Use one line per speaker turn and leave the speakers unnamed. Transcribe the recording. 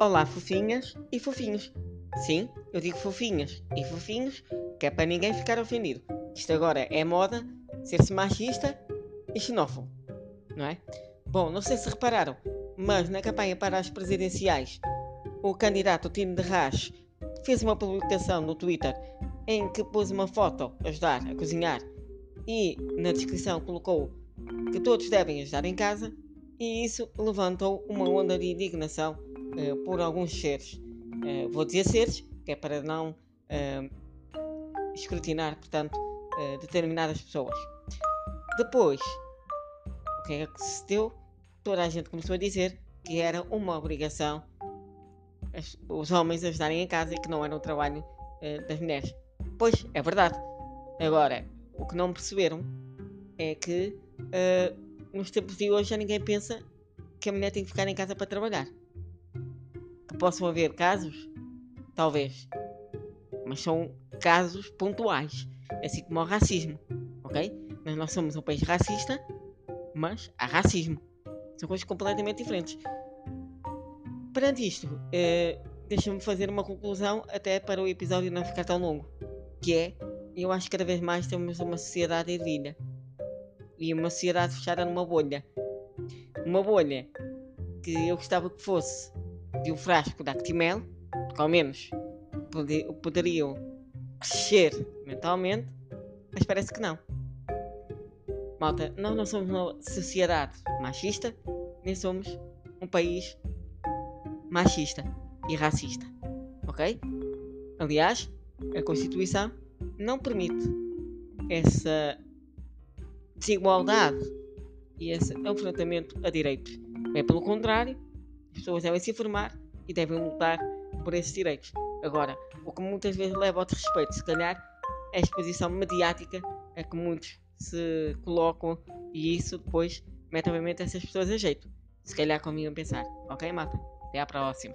Olá, fofinhas e fofinhos. Sim, eu digo fofinhas e fofinhos, que é para ninguém ficar ofendido. Isto agora é moda ser-se machista e xenófobo, não é? Bom, não sei se repararam, mas na campanha para as presidenciais, o candidato Tino de Rás fez uma publicação no Twitter em que pôs uma foto a ajudar a cozinhar e na descrição colocou que todos devem ajudar em casa e isso levantou uma onda de indignação uh, por alguns seres. Uh, vou dizer seres, que é para não uh, escrutinar, portanto, determinadas pessoas. Depois, o que é que se deu? Toda a gente começou a dizer que era uma obrigação os homens ajudarem em casa e que não era um trabalho das mulheres. Pois, é verdade. Agora, o que não perceberam é que nos tempos de hoje já ninguém pensa que a mulher tem que ficar em casa para trabalhar. Possam haver casos? Talvez. Mas são casos pontuais. Assim como o racismo. Ok? Nós somos um país racista, mas há racismo. São coisas completamente diferentes. Perante isto, eh, deixa-me fazer uma conclusão até para o episódio não ficar tão longo. Que é, eu acho que cada vez mais temos uma sociedade ervilha e uma sociedade fechada numa bolha. Uma bolha que eu gostava que fosse de um frasco de Actimel, que ao menos poderiam crescer mentalmente, mas parece que não. Malta, nós não somos uma sociedade machista, nem somos um país machista e racista. Ok? Aliás, a Constituição não permite essa desigualdade e esse enfrentamento a direitos. É pelo contrário, pessoas devem se informar e devem lutar por esses direitos. Agora, o que muitas vezes leva ao desrespeito, se calhar, é a exposição mediática a que muitos se colocam e isso depois mete obviamente essas pessoas a jeito. Se calhar comigo a pensar. Ok, mata? Até à próxima.